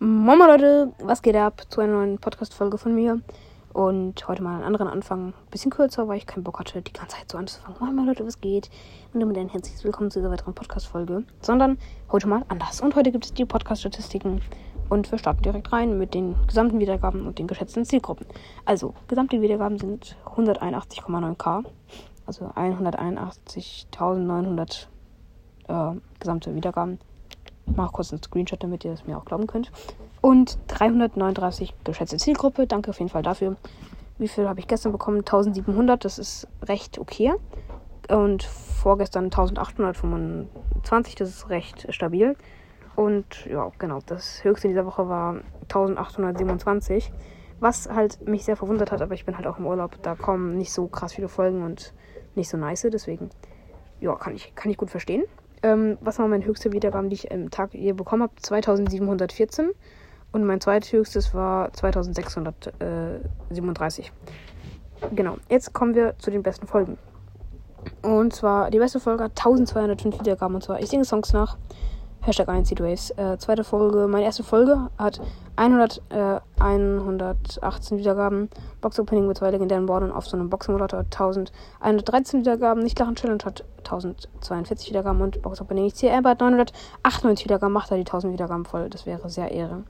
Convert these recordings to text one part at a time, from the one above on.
Moin Leute, was geht ab zu einer neuen Podcast-Folge von mir? Und heute mal einen anderen Anfang. Bisschen kürzer, weil ich keinen Bock hatte, die ganze Zeit so anzufangen. Moin Leute, was geht? Und damit ein herzliches Willkommen zu dieser weiteren Podcast-Folge. Sondern heute mal anders. Und heute gibt es die Podcast-Statistiken. Und wir starten direkt rein mit den gesamten Wiedergaben und den geschätzten Zielgruppen. Also, gesamte Wiedergaben sind 181,9k. Also 181.900 äh, gesamte Wiedergaben mache kurz einen Screenshot, damit ihr es mir auch glauben könnt. Und 339 geschätzte Zielgruppe. Danke auf jeden Fall dafür. Wie viel habe ich gestern bekommen? 1700. Das ist recht okay. Und vorgestern 1825. Das ist recht stabil. Und ja, genau. Das höchste dieser Woche war 1827. Was halt mich sehr verwundert hat, aber ich bin halt auch im Urlaub. Da kommen nicht so krass viele Folgen und nicht so nice. Deswegen, ja, kann ich, kann ich gut verstehen. Ähm, was war mein höchster Wiedergaben, die ich im Tag je bekommen habe? 2714. Und mein zweithöchstes war 2637. Genau. Jetzt kommen wir zu den besten Folgen. Und zwar, die beste Folge hat 1205 Wiedergaben. Und zwar, ich singe Songs nach. Hashtag 1 Seedways. Äh, zweite Folge, meine erste Folge hat 100, äh, 118 Wiedergaben. Box Opening mit zwei legendären Borden auf so einem Box-Simulator 1113 Wiedergaben. Nicht Lachen Challenge hat 1042 Wiedergaben und Box Opening. Ich ziehe Amber hat 998 Wiedergaben. Macht er die 1000 Wiedergaben voll. Das wäre sehr Ehre.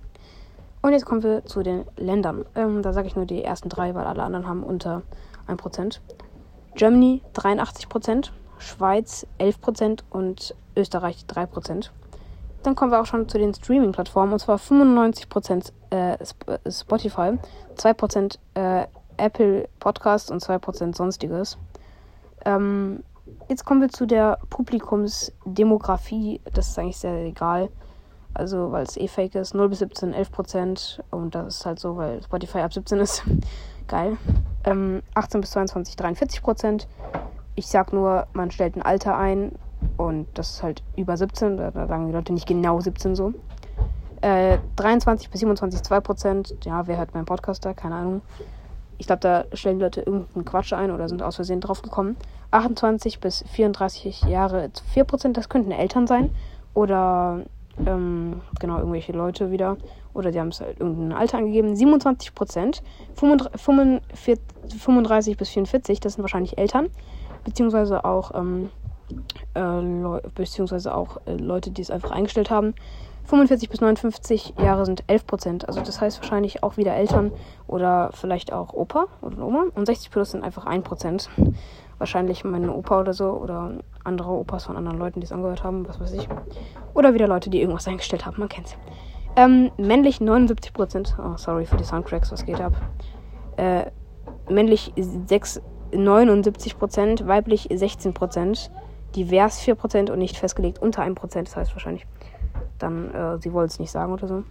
Und jetzt kommen wir zu den Ländern. Ähm, da sage ich nur die ersten drei, weil alle anderen haben unter 1%. Germany 83%, Schweiz 11% und Österreich 3%. Dann kommen wir auch schon zu den Streaming-Plattformen. Und zwar 95% äh, äh, Spotify, 2% äh, Apple Podcast und 2% Sonstiges. Ähm, jetzt kommen wir zu der Publikumsdemografie. Das ist eigentlich sehr egal. Also, weil es eh fake ist. 0 bis 17, 11%. Und das ist halt so, weil Spotify ab 17 ist. Geil. Ähm, 18 bis 22, 43%. Ich sag nur, man stellt ein Alter ein und das ist halt über 17, da, sagen die Leute nicht genau 17 so. Äh, 23 bis 27, 2 Prozent. Ja, wer hört meinen Podcast da? Keine Ahnung. Ich glaube, da stellen die Leute irgendeinen Quatsch ein oder sind aus Versehen drauf gekommen. 28 bis 34 Jahre 4 Prozent, das könnten Eltern sein. Oder, ähm, genau, irgendwelche Leute wieder. Oder die haben es halt irgendein Alter angegeben. 27 Prozent. 35 bis 44, das sind wahrscheinlich Eltern. Beziehungsweise auch, ähm, äh, beziehungsweise auch äh, Leute, die es einfach eingestellt haben. 45 bis 59 Jahre sind 11 Prozent. Also das heißt wahrscheinlich auch wieder Eltern oder vielleicht auch Opa oder Oma. Und 60 plus sind einfach 1 Prozent. Wahrscheinlich mein Opa oder so oder andere Opas von anderen Leuten, die es angehört haben, was weiß ich. Oder wieder Leute, die irgendwas eingestellt haben, man kennt's. Ähm, männlich 79 Prozent. Oh, sorry für die Soundtracks, was geht ab. Äh, männlich 6, 79 Prozent, weiblich 16 Prozent divers 4% und nicht festgelegt unter 1%. Das heißt wahrscheinlich dann, äh, sie wollen es nicht sagen oder so.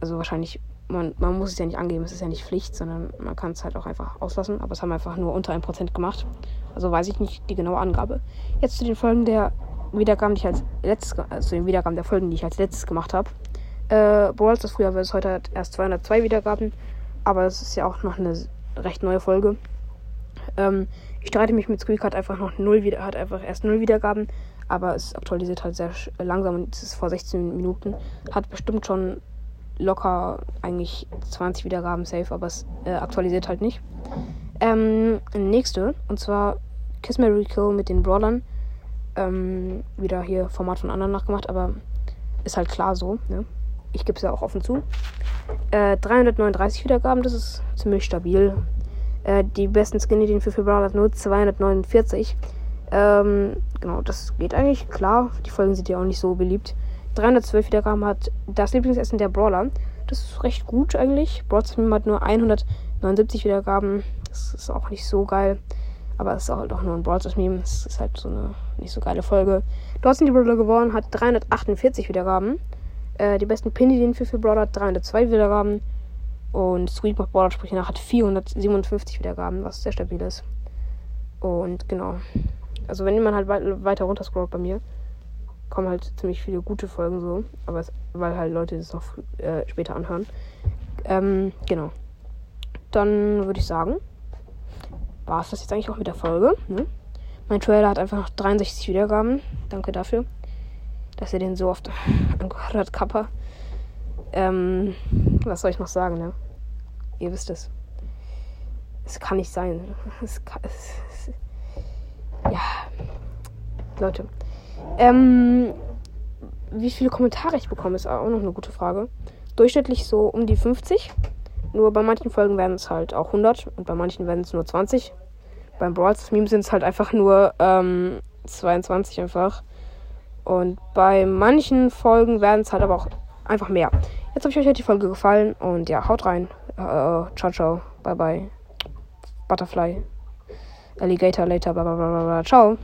Also wahrscheinlich, man, man muss es ja nicht angeben, es ist ja nicht Pflicht, sondern man kann es halt auch einfach auslassen. Aber es haben einfach nur unter 1% gemacht. Also weiß ich nicht die genaue Angabe. Jetzt zu den Folgen der Wiedergaben, die ich als letztes, also zu den Wiedergaben der Folgen, die ich als letztes gemacht habe. Äh, Brawl das früher es heute hat erst 202 Wiedergaben, aber es ist ja auch noch eine recht neue Folge. Ähm, ich streite mich mit Squeak, hat einfach noch null wieder, hat einfach erst null Wiedergaben, aber es aktualisiert halt sehr langsam und es ist vor 16 Minuten. Hat bestimmt schon locker eigentlich 20 Wiedergaben safe, aber es äh, aktualisiert halt nicht. Ähm, nächste, und zwar Kiss Mary Kill mit den Brawlern. Ähm, wieder hier Format von anderen nachgemacht, aber ist halt klar so, ne? Ich gebe es ja auch offen zu. Äh, 339 Wiedergaben, das ist ziemlich stabil. Äh, die besten Skin-Ideen für Februar hat nur 249. Ähm, genau, das geht eigentlich klar. Die Folgen sind ja auch nicht so beliebt. 312 Wiedergaben hat das Lieblingsessen der Brawler. Das ist recht gut eigentlich. Brawl hat nur 179 Wiedergaben. Das ist auch nicht so geil. Aber es ist halt auch nur ein Brawl Meme. Es ist halt so eine nicht so geile Folge. Dort sind die Brawler geworden, hat 348 Wiedergaben. Äh, die besten Pin-Ideen für Brawler hat 302 Wiedergaben. Und Sweet macht Bordersprüche nach hat 457 Wiedergaben, was sehr stabil ist. Und genau. Also wenn man halt weiter runter scrollt bei mir, kommen halt ziemlich viele gute Folgen so. Aber es, weil halt Leute das noch äh, später anhören. Ähm, genau. Dann würde ich sagen, war es das jetzt eigentlich auch mit der Folge. Ne? Mein Trailer hat einfach noch 63 Wiedergaben. Danke dafür, dass ihr den so oft angehört habt, Kappa. Ähm, was soll ich noch sagen, ne? Ihr wisst es. Es kann nicht sein. Es kann, es, es, ja. Leute. Ähm, wie viele Kommentare ich bekomme, ist auch noch eine gute Frage. Durchschnittlich so um die 50. Nur bei manchen Folgen werden es halt auch 100 und bei manchen werden es nur 20. Beim Brawl Meme sind es halt einfach nur ähm, 22 einfach. Und bei manchen Folgen werden es halt aber auch einfach mehr. Jetzt hoffe ich euch hat die Folge gefallen und ja, haut rein. Uh, ciao, ciao. Bye, bye. Butterfly. Alligator later. Bla, bla, bla, bla. Ciao.